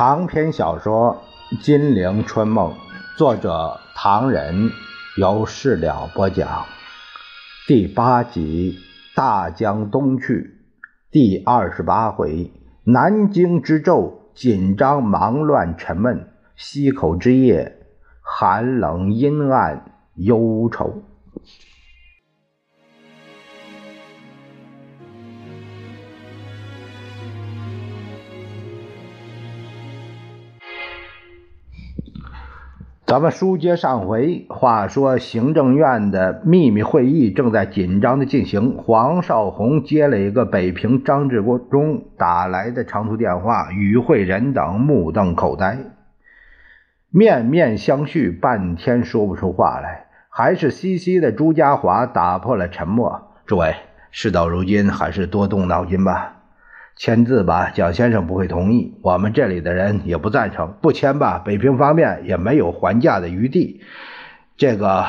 长篇小说《金陵春梦》，作者唐人，由事了播讲。第八集《大江东去》，第二十八回：南京之昼，紧张忙乱沉闷；西口之夜，寒冷阴暗忧愁。咱们书接上回，话说行政院的秘密会议正在紧张的进行。黄绍竑接了一个北平张治中打来的长途电话，与会人等目瞪口呆，面面相觑，半天说不出话来。还是西西的朱家骅打破了沉默：“诸位，事到如今，还是多动脑筋吧。”签字吧，蒋先生不会同意，我们这里的人也不赞成。不签吧，北平方面也没有还价的余地。这个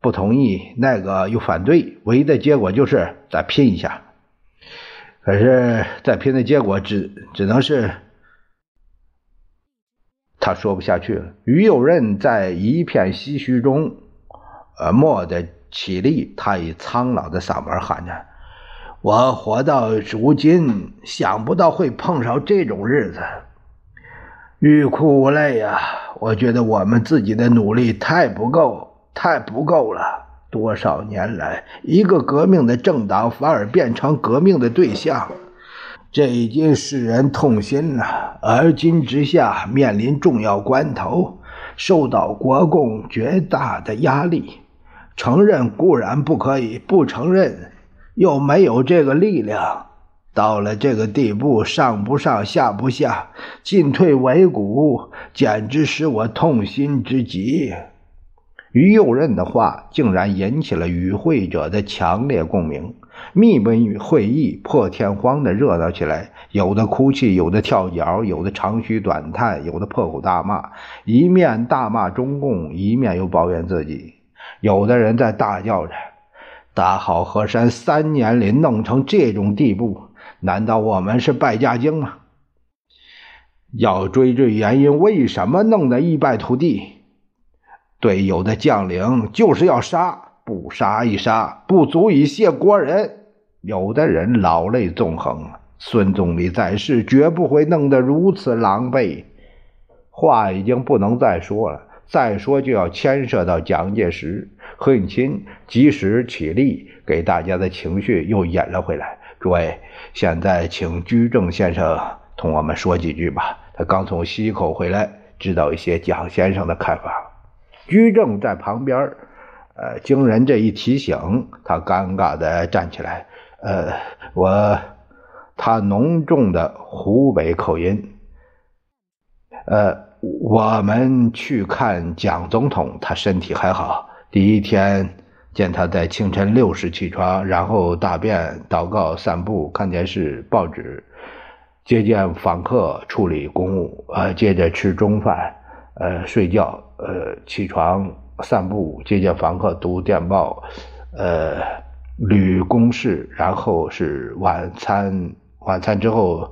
不同意，那个又反对，唯一的结果就是再拼一下。可是再拼的结果只只能是……他说不下去了。于右任在一片唏嘘中，呃，蓦地起立，他以苍老的嗓门喊着。我活到如今，想不到会碰上这种日子，欲哭无泪呀！我觉得我们自己的努力太不够，太不够了。多少年来，一个革命的政党反而变成革命的对象，这已经使人痛心了。而今之下，面临重要关头，受到国共绝大的压力，承认固然不可以，不承认。又没有这个力量，到了这个地步，上不上下不下，进退维谷，简直使我痛心之极。于右任的话竟然引起了与会者的强烈共鸣，密门会议破天荒的热闹起来，有的哭泣，有的跳脚，有的长吁短叹，有的破口大骂，一面大骂中共，一面又抱怨自己，有的人在大叫着。大好河山三年里弄成这种地步，难道我们是败家精吗？要追追原因，为什么弄得一败涂地？对，有的将领就是要杀，不杀一杀，不足以谢国人。有的人老泪纵横，孙总理在世，绝不会弄得如此狼狈。话已经不能再说了，再说就要牵涉到蒋介石。何应钦及时起立，给大家的情绪又引了回来。诸位，现在请居正先生同我们说几句吧。他刚从西口回来，知道一些蒋先生的看法。居正在旁边，呃，经人这一提醒，他尴尬的站起来。呃，我，他浓重的湖北口音。呃，我们去看蒋总统，他身体还好。第一天见他在清晨六时起床，然后大便、祷告、散步、看电视、报纸，接见访客、处理公务，呃，接着吃中饭，呃，睡觉，呃，起床、散步、接见访客、读电报，呃，捋公事，然后是晚餐，晚餐之后，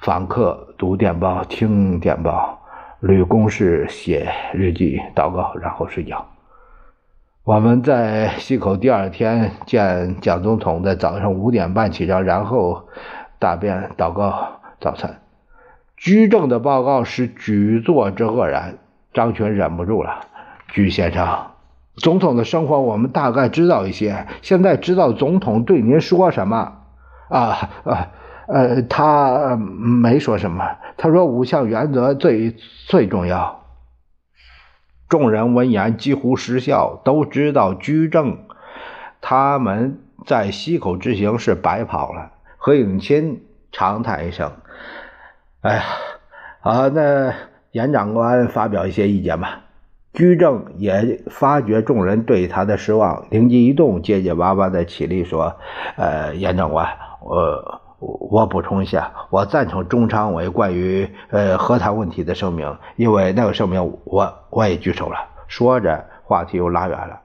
访客、读电报、听电报、捋公事、写日记、祷告，然后睡觉。我们在溪口第二天见蒋总统，在早上五点半起床，然后大便、祷告、早餐。居正的报告是举座之愕然。张群忍不住了：“居先生，总统的生活我们大概知道一些，现在知道总统对您说什么？啊啊呃，他没说什么，他说五项原则最最重要。”众人闻言几乎失笑，都知道居正他们在西口之行是白跑了。何应钦长叹一声：“哎呀，啊，那严长官发表一些意见吧。”居正也发觉众人对他的失望，灵机一动，结结巴巴的起立说：“呃，严长官，我。”我补充一下，我赞成中常委关于呃和谈问题的声明，因为那个声明我我也举手了。说着，话题又拉远了。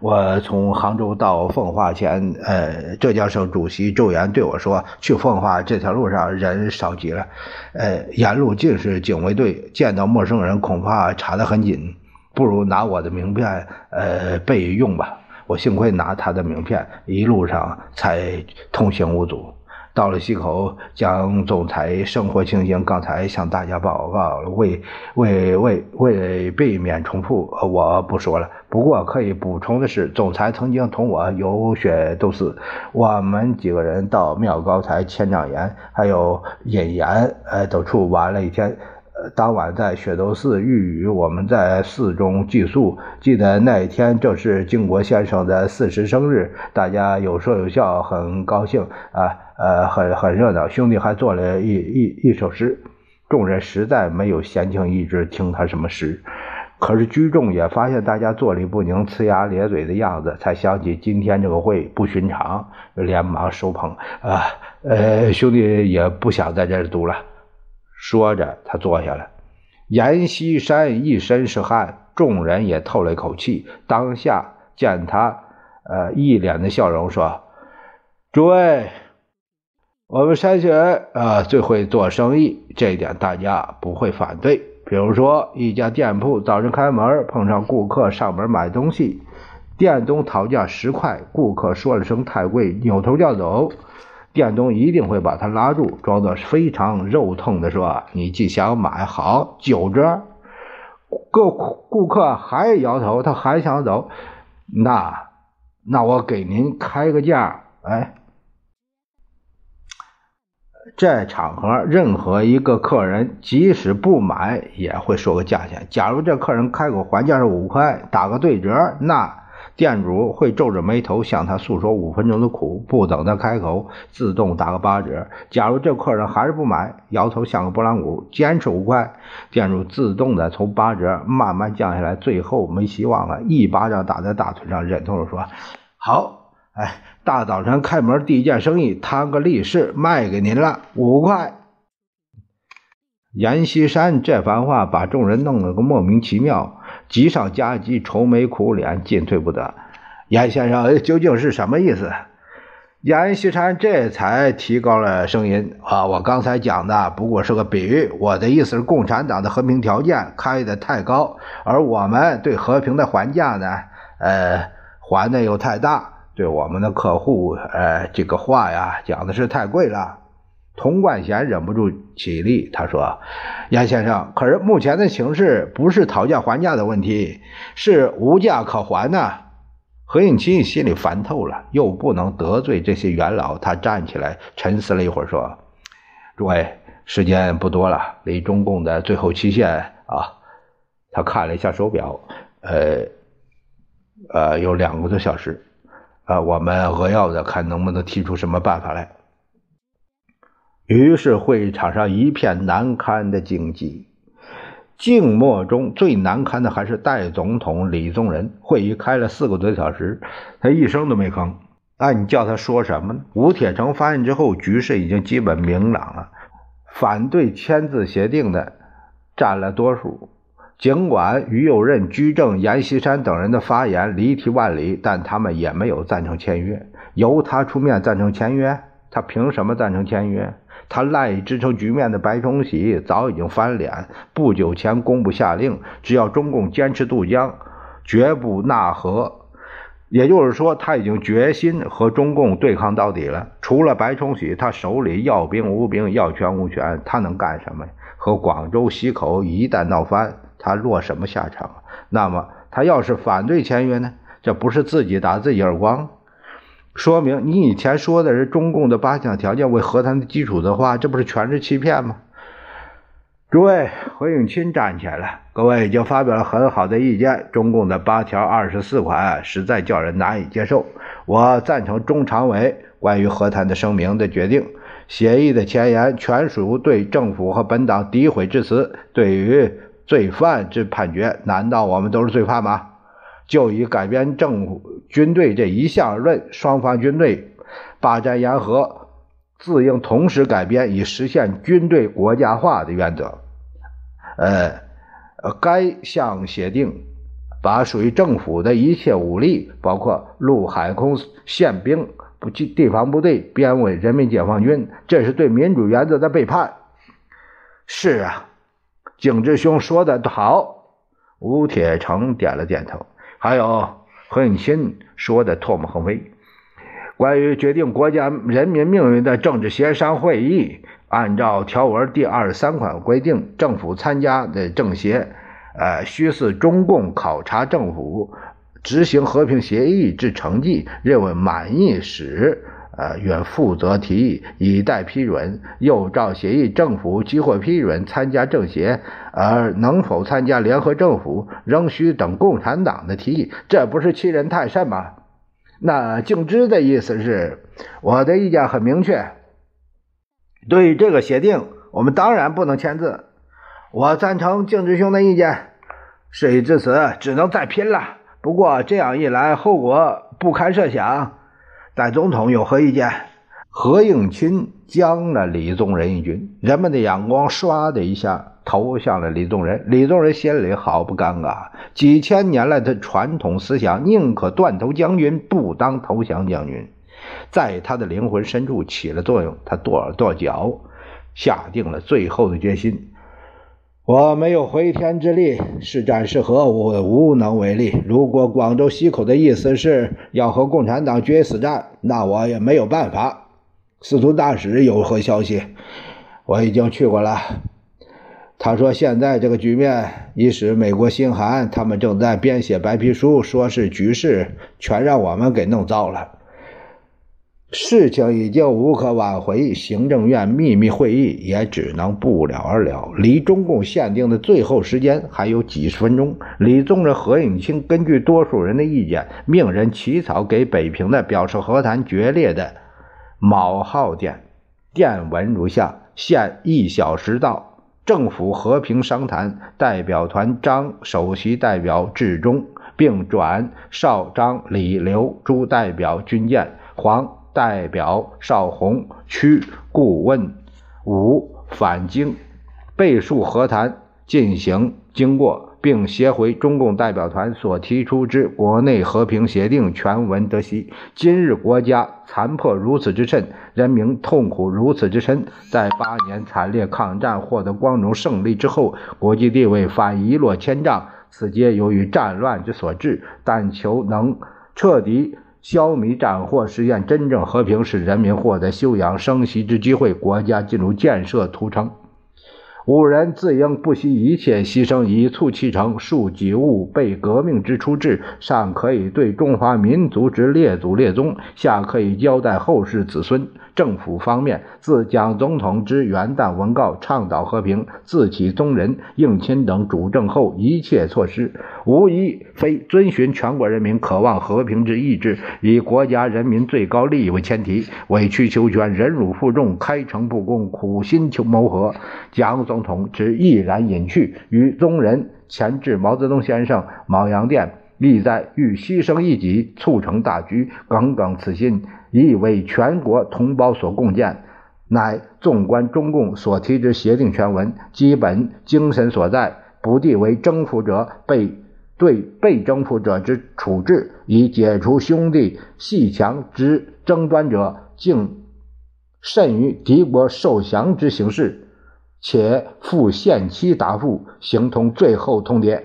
我从杭州到奉化前，呃，浙江省主席周岩对我说：“去奉化这条路上人少极了，呃，沿路尽是警卫队，见到陌生人恐怕查得很紧，不如拿我的名片，呃，备用吧。”我幸亏拿他的名片，一路上才通行无阻。到了溪口，蒋总裁生活情形刚才向大家报告了，为为为为避免重复，我不说了。不过可以补充的是，总裁曾经同我有雪斗四，我们几个人到妙高台、千丈岩还有隐岩呃等处玩了一天。当晚在雪窦寺遇雨，我们在寺中寄宿。记得那一天正是靖国先生的四十生日，大家有说有笑，很高兴啊，呃，很很热闹。兄弟还做了一一一首诗，众人实在没有闲情逸致听他什么诗。可是居众也发现大家坐立不宁、呲牙咧嘴的样子，才想起今天这个会不寻常，连忙收捧啊，呃，兄弟也不想在这儿读了。说着，他坐下了。阎锡山一身是汗，众人也透了一口气。当下见他，呃，一脸的笑容，说：“诸位，我们山西人啊，最会做生意，这一点大家不会反对。比如说，一家店铺早晨开门，碰上顾客上门买东西，店东讨价十块，顾客说了声太贵，扭头就走。”店东一定会把他拉住，装作非常肉痛的说：“你既想买，好九折。”顾顾客还摇头，他还想走。那那我给您开个价。哎，这场合任何一个客人即使不买也会说个价钱。假如这客人开口还价是五块，打个对折，那。店主会皱着眉头向他诉说五分钟的苦，不等他开口，自动打个八折。假如这客人还是不买，摇头像个拨浪鼓，坚持五块，店主自动的从八折慢慢降下来，最后没希望了，一巴掌打在大腿上，忍痛说：“好，哎，大早晨开门第一件生意，摊个利是卖给您了，五块。”阎锡山这番话把众人弄了个莫名其妙。急上加急，愁眉苦脸，进退不得。严先生究竟是什么意思？阎锡山这才提高了声音：“啊，我刚才讲的不过是个比喻。我的意思是，共产党的和平条件开得太高，而我们对和平的还价呢，呃，还的又太大。对我们的客户，呃，这个话呀，讲的是太贵了。”童冠贤忍不住起立，他说：“严先生，可是目前的形势不是讨价还价的问题，是无价可还呐。”何应钦心里烦透了，又不能得罪这些元老，他站起来沉思了一会儿，说：“诸位，时间不多了，离中共的最后期限啊，他看了一下手表，呃，呃，有两个多小时，啊，我们扼要的看能不能提出什么办法来。”于是会场上一片难堪的静寂，静默中最难堪的还是代总统李宗仁。会议开了四个多小时，他一声都没吭。那你叫他说什么呢？吴铁城发言之后，局势已经基本明朗了。反对签字协定的占了多数。尽管于右任、居正、阎锡山等人的发言离题万里，但他们也没有赞成签约。由他出面赞成签约，他凭什么赞成签约？他赖以支撑局面的白崇禧早已经翻脸，不久前公布下令，只要中共坚持渡江，绝不纳和。也就是说，他已经决心和中共对抗到底了。除了白崇禧，他手里要兵无兵，要权无权，他能干什么？和广州、西口一旦闹翻，他落什么下场？那么，他要是反对签约呢？这不是自己打自己耳光？说明你以前说的是中共的八项条件为和谈的基础的话，这不是全是欺骗吗？诸位，何应钦站起来了。各位已经发表了很好的意见。中共的八条二十四款实在叫人难以接受。我赞成中常委关于和谈的声明的决定。协议的前言全属对政府和本党诋毁之词。对于罪犯之判决，难道我们都是罪犯吗？就以改编政府军队这一项论，双方军队霸占沿河，自应同时改编，以实现军队国家化的原则。呃，该项协定把属于政府的一切武力，包括陆海空宪兵、不地方部队，编为人民解放军，这是对民主原则的背叛。是啊，景志兄说的好。吴铁城点了点头。还有何应钦说的唾沫横飞。关于决定国家人民命运的政治协商会议，按照条文第二十三款规定，政府参加的政协，呃，需是中共考察政府执行和平协议之成绩，认为满意时，呃，愿负责提议，以待批准。又照协议，政府即获批准参加政协，而能否参加联合政府，仍需等共产党的提议。这不是欺人太甚吗？那敬之的意思是，我的意见很明确。对这个协定，我们当然不能签字。我赞成敬之兄的意见。事已至此，只能再拼了。不过这样一来，后果不堪设想。戴总统有何意见？何应钦将了李宗仁一军，人们的眼光唰的一下。投向了李宗仁，李宗仁心里好不尴尬。几千年来的传统思想，宁可断头将军，不当投降将军，在他的灵魂深处起了作用。他跺了跺脚，下定了最后的决心：我没有回天之力，是战是和，我无能为力。如果广州西口的意思是要和共产党决一死战，那我也没有办法。司徒大使有何消息？我已经去过了。他说：“现在这个局面，已使美国心寒，他们正在编写白皮书，说是局势全让我们给弄糟了。事情已经无可挽回，行政院秘密会议也只能不了而了。离中共限定的最后时间还有几十分钟。李宗仁、何应钦根据多数人的意见，命人起草给北平的表示和谈决裂的卯号电，电文如下：限一小时到。”政府和平商谈代表团张首席代表致中，并转邵张李刘朱代表军舰，黄代表邵红区顾问五返京，备述和谈进行经过。并携回中共代表团所提出之国内和平协定全文得悉。今日国家残破如此之甚，人民痛苦如此之深，在八年惨烈抗战获得光荣胜利之后，国际地位反一落千丈，此皆由于战乱之所致。但求能彻底消弭战祸，实现真正和平，使人民获得休养生息之机会，国家进入建设途程。吾人自应不惜一切牺牲，以促其成。庶几物被革命之初志，上可以对中华民族之列祖列宗，下可以交代后世子孙。政府方面，自蒋总统之元旦文告倡导和平，自起宗人、应钦等主政后，一切措施，无一非遵循全国人民渴望和平之意志，以国家人民最高利益为前提，委曲求全，忍辱负重，开诚布公，苦心求谋和。蒋总统之毅然隐去，与宗人前置毛泽东先生毛阳店，意在欲牺牲一己，促成大局，耿耿此心。已为全国同胞所共建，乃纵观中共所提之协定全文，基本精神所在，不地为征服者被对被征服者之处置，以解除兄弟戏强之争端者，竟甚于敌国受降之形式，且附限期答复，形同最后通牒。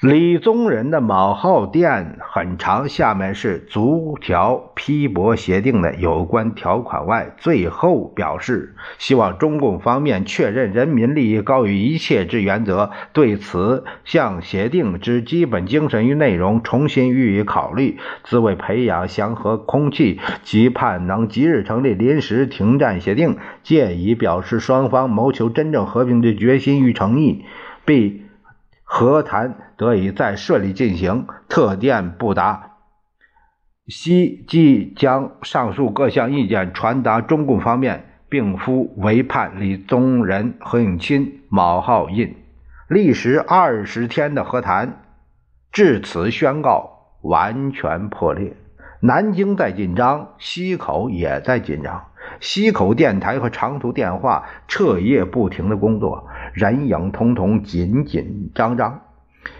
李宗仁的卯号电很长，下面是逐条批驳协定的有关条款外，最后表示希望中共方面确认人民利益高于一切之原则，对此项协定之基本精神与内容重新予以考虑，自为培养祥和空气，期盼能即日成立临时停战协定，借以表示双方谋求真正和平的决心与诚意，并。和谈得以再顺利进行。特电不达，悉即将上述各项意见传达中共方面，并附委判李宗仁、何应钦毛浩印。历时二十天的和谈，至此宣告完全破裂。南京在紧张，西口也在紧张。西口电台和长途电话彻夜不停的工作。人影通通，紧紧张张。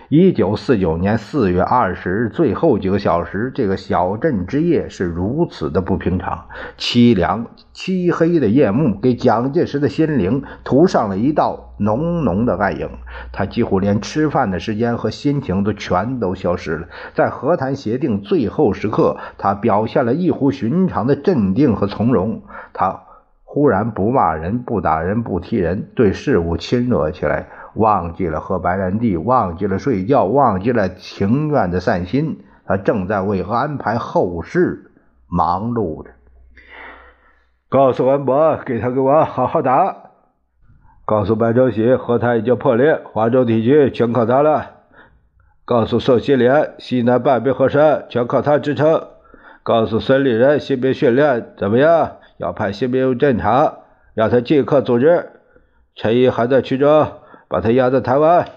一九四九年四月二十日最后几个小时，这个小镇之夜是如此的不平常。凄凉漆黑的夜幕给蒋介石的心灵涂上了一道浓浓的暗影，他几乎连吃饭的时间和心情都全都消失了。在和谈协定最后时刻，他表现了异乎寻常的镇定和从容。他忽然不骂人、不打人、不踢人，对事物亲热起来。忘记了喝白兰地，忘记了睡觉，忘记了情愿的散心。他正在为安排后事忙碌着。告诉文博，给他给我好好打。告诉白周喜，和他已经破裂，华州地区全靠他了。告诉宋希濂，西南半壁河山全靠他支撑。告诉孙立人，新兵训练怎么样？要派新兵入战场，让他即刻组织。陈毅还在衢州。把他押在台湾，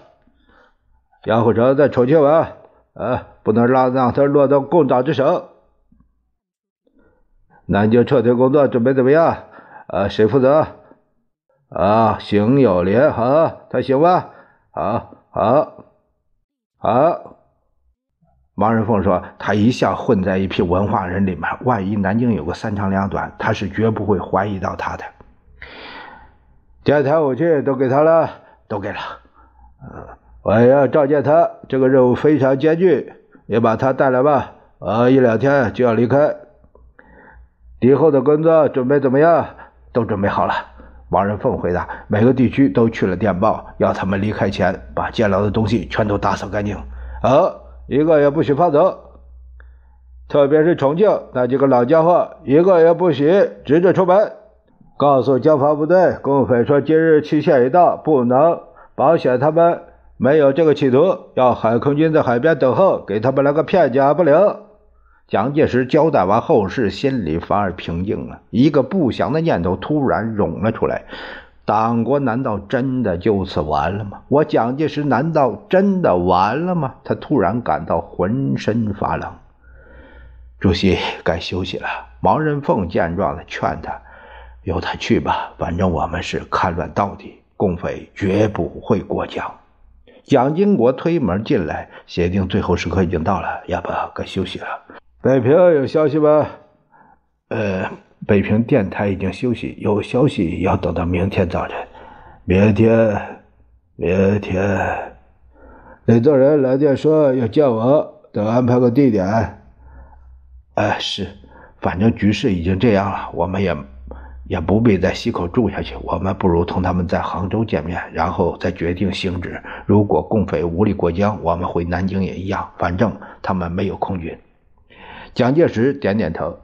杨虎城在重庆吧？啊，不能让让他落到共党之手。南京撤退工作准备怎么样？啊，谁负责？啊，邢友莲，好，他行吧？好，好，好。王仁凤说：“他一向混在一批文化人里面，万一南京有个三长两短，他是绝不会怀疑到他的。电台武器都给他了。”都给了，嗯，我要召见他，这个任务非常艰巨，也把他带来吧。呃，一两天就要离开。敌后的工作准备怎么样？都准备好了。王仁凤回答：每个地区都去了电报，要他们离开前把建牢的东西全都打扫干净。好，一个也不许放走，特别是重庆那几个老家伙，一个也不许直着出门。告诉交防部队，共匪说今日期限已到，不能保险他们没有这个企图，要海空军在海边等候，给他们来个片甲不留。蒋介石交代完后事，心里反而平静了。一个不祥的念头突然涌了出来：党国难道真的就此完了吗？我蒋介石难道真的完了吗？他突然感到浑身发冷。主席该休息了。毛人凤见状的劝他。由他去吧，反正我们是看乱到底，共匪绝不会过江。蒋经国推门进来，协定最后时刻已经到了，要不该休息了。北平有消息吗？呃，北平电台已经休息，有消息要等到明天早晨。明天，明天，李宗仁来电说要见我，等安排个地点。哎，是，反正局势已经这样了，我们也。也不必在西口住下去，我们不如同他们在杭州见面，然后再决定行止。如果共匪无力过江，我们回南京也一样，反正他们没有空军。蒋介石点点头，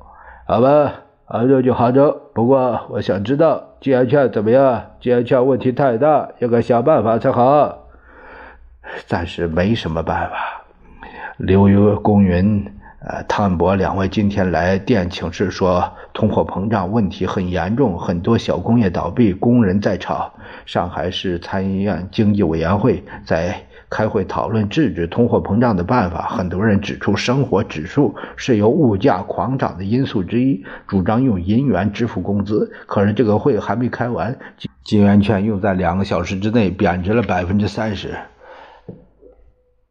好吧，杭州就杭州。不过我想知道吉安劝怎么样？吉安劝问题太大，应该想办法才好。暂时没什么办法。刘墉、公云。呃，汤博两位今天来电请示说，通货膨胀问题很严重，很多小工业倒闭，工人在吵。上海市参议院经济委员会在开会讨论制止通货膨胀的办法。很多人指出，生活指数是由物价狂涨的因素之一，主张用银元支付工资。可是这个会还没开完，金元券又在两个小时之内贬值了百分之三十。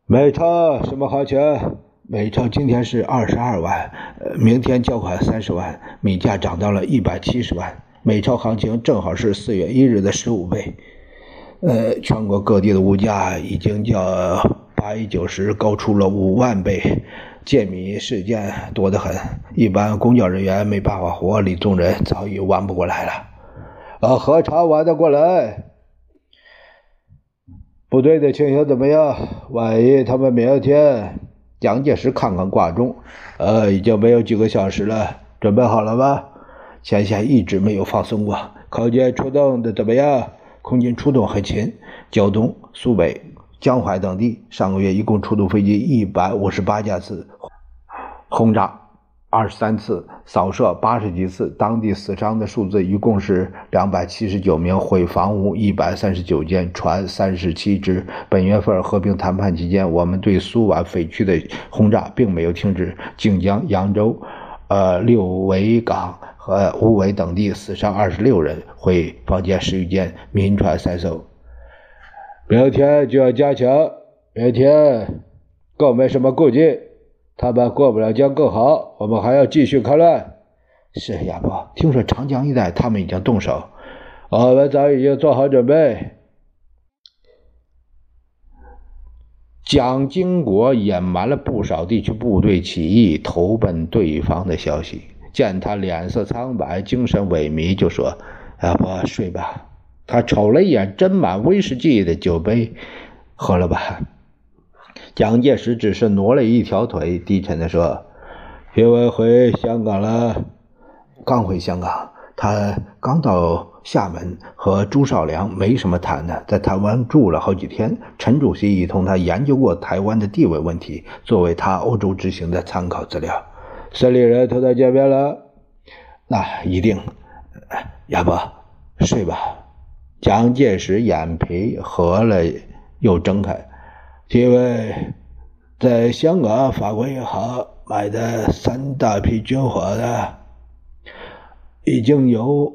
美钞什么行情？美钞今天是二十二万，呃，明天交款三十万，米价涨到了一百七十万。美钞行情正好是四月一日的十五倍。呃，全国各地的物价已经较八一九十高出了五万倍，借米事件多得很，一般公交人员没办法活，李宗仁早已玩不过来了。啊，何尝玩得过来？部队的情形怎么样？万一他们明天……蒋介石看看挂钟，呃，已经没有几个小时了，准备好了吗？前线一直没有放松过，空军出动的怎么样？空军出动很勤，胶东、苏北、江淮等地上个月一共出动飞机一百五十八架次，轰炸。二十三次扫射，八十几次，当地死伤的数字一共是两百七十九名，毁房屋一百三十九间，船三十七只。本月份和平谈判期间，我们对苏皖匪区的轰炸并没有停止。靖江、扬州、呃六维港和乌尾等地死伤二十六人，毁房间十余间，民船三艘。明天就要加强明天更没什么顾忌。他们过不了江更好，我们还要继续抗乱。是亚伯，听说长江一带他们已经动手，我们早已经做好准备。蒋经国隐瞒了不少地区部队起义投奔对方的消息，见他脸色苍白、精神萎靡，就说：“亚伯，睡吧。”他瞅了一眼斟满威士忌的酒杯，喝了吧。蒋介石只是挪了一条腿，低沉地说：“因为回香港了，刚回香港，他刚到厦门，和朱绍良没什么谈的，在台湾住了好几天。陈主席已同他研究过台湾的地位问题，作为他欧洲之行的参考资料。孙立人同他见面了，那一定。亚伯，睡吧。”蒋介石眼皮合了又睁开，因为在香港法国银行买的三大批军火的，已经由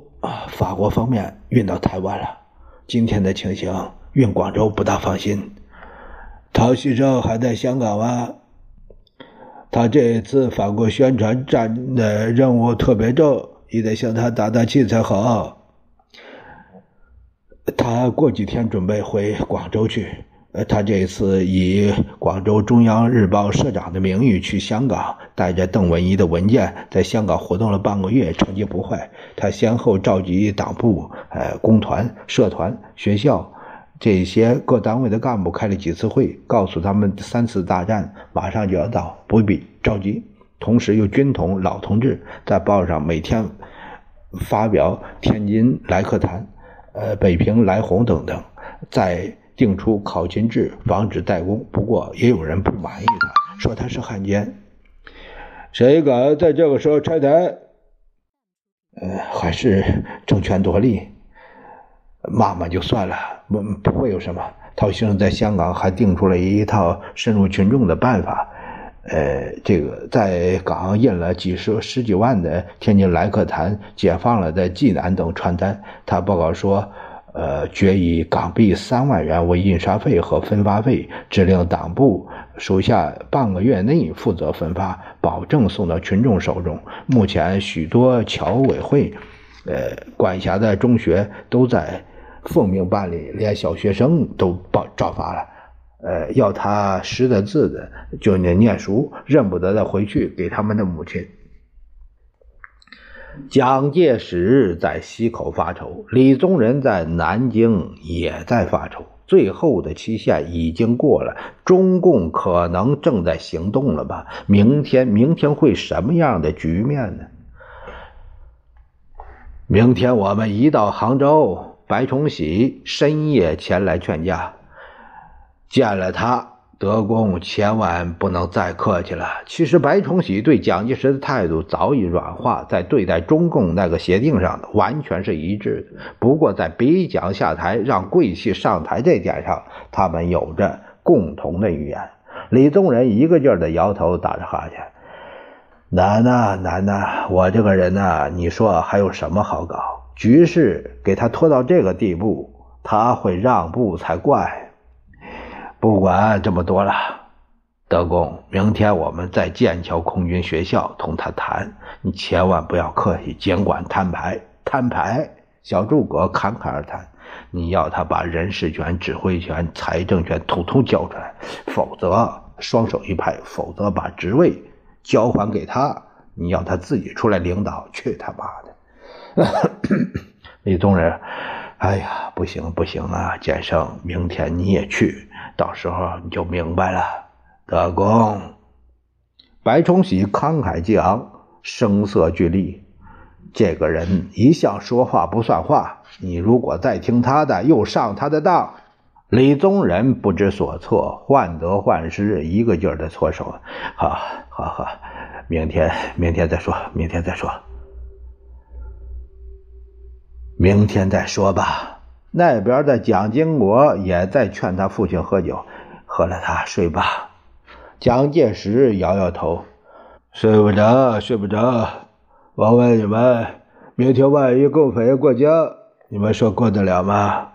法国方面运到台湾了。今天的情形，运广州不大放心。陶旭正还在香港吗？他这次法国宣传战的任务特别重，你得向他打打气才好。他过几天准备回广州去。呃，他这次以广州中央日报社长的名义去香港，带着邓文仪的文件，在香港活动了半个月，成绩不坏。他先后召集党部、呃工团、社团、学校这些各单位的干部开了几次会，告诉他们三次大战马上就要到，不必着急。同时又军统老同志在报上每天发表天津来客谈。呃，北平来鸿等等，在定出考勤制，防止怠工。不过也有人不满意他，说他是汉奸。谁敢在这个时候拆台？呃，还是争权夺利，骂骂就算了，不不会有什么。陶先生在香港还定出了一套深入群众的办法。呃，这个在港印了几十十几万的天津来客谈、解放了的济南等传单。他报告说，呃，决以港币三万元为印刷费和分发费，指令党部属下半个月内负责分发，保证送到群众手中。目前许多侨委会，呃，管辖的中学都在奉命办理，连小学生都报照发了。呃，要他识的字的就念念书，认不得的回去给他们的母亲。蒋介石在西口发愁，李宗仁在南京也在发愁。最后的期限已经过了，中共可能正在行动了吧？明天，明天会什么样的局面呢？明天我们一到杭州，白崇禧深夜前来劝架。见了他，德公千万不能再客气了。其实白崇禧对蒋介石的态度早已软化，在对待中共那个协定上完全是一致的。不过在逼蒋下台、让桂系上台这点上，他们有着共同的语言。李宗仁一个劲儿的摇头，打着哈欠：“难呐，难呐！我这个人呐，你说还有什么好搞？局势给他拖到这个地步，他会让步才怪。”不管这么多了，德公，明天我们在剑桥空军学校同他谈，你千万不要客气，尽管摊牌。摊牌，小诸葛侃侃而谈。你要他把人事权、指挥权、财政权统统交出来，否则双手一拍，否则把职位交还给他。你要他自己出来领导，去他妈的！李宗仁，哎呀，不行不行啊，建生，明天你也去。到时候你就明白了，德公。白崇禧慷慨激昂，声色俱厉。这个人一向说话不算话，你如果再听他的，又上他的当。李宗仁不知所措，患得患失，一个劲儿的搓手。好，好，好，明天，明天再说，明天再说，明天再说吧。那边的蒋经国也在劝他父亲喝酒，喝了他睡吧。蒋介石摇摇头，睡不着，睡不着。我问你们，明天万一共匪过江，你们说过得了吗？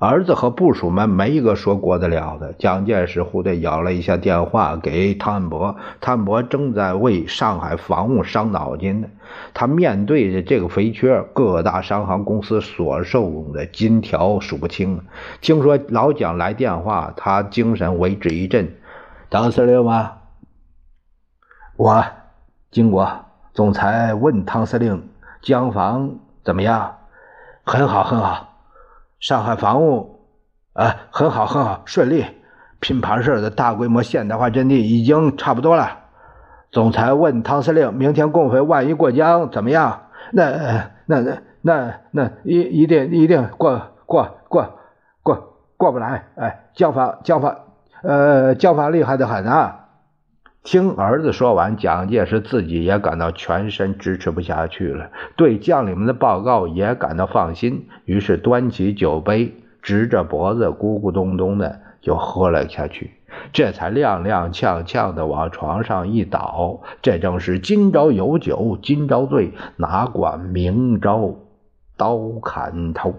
儿子和部属们没一个说过得了的。蒋介石忽地摇了一下电话给汤恩伯，汤恩伯正在为上海防务伤脑筋呢。他面对着这个肥缺，各大商行公司所受的金条数不清。听说老蒋来电话，他精神为之一振。当司令吗？我，经过总裁问汤司令，江防怎么样？很好，很好。上海防务，啊，很好，很好，顺利。拼盘式的大规模现代化阵地已经差不多了。总裁问汤司令：“明天共匪万一过江怎么样？”那、那、那、那、那一一定一定过过过过过不来。哎，江防江防，呃，江防厉害的很啊！听儿子说完，蒋介石自己也感到全身支持不下去了，对将领们的报告也感到放心，于是端起酒杯，直着脖子，咕咕咚咚的就喝了下去，这才踉踉跄跄的往床上一倒。这正是今朝有酒今朝醉，哪管明朝刀砍头。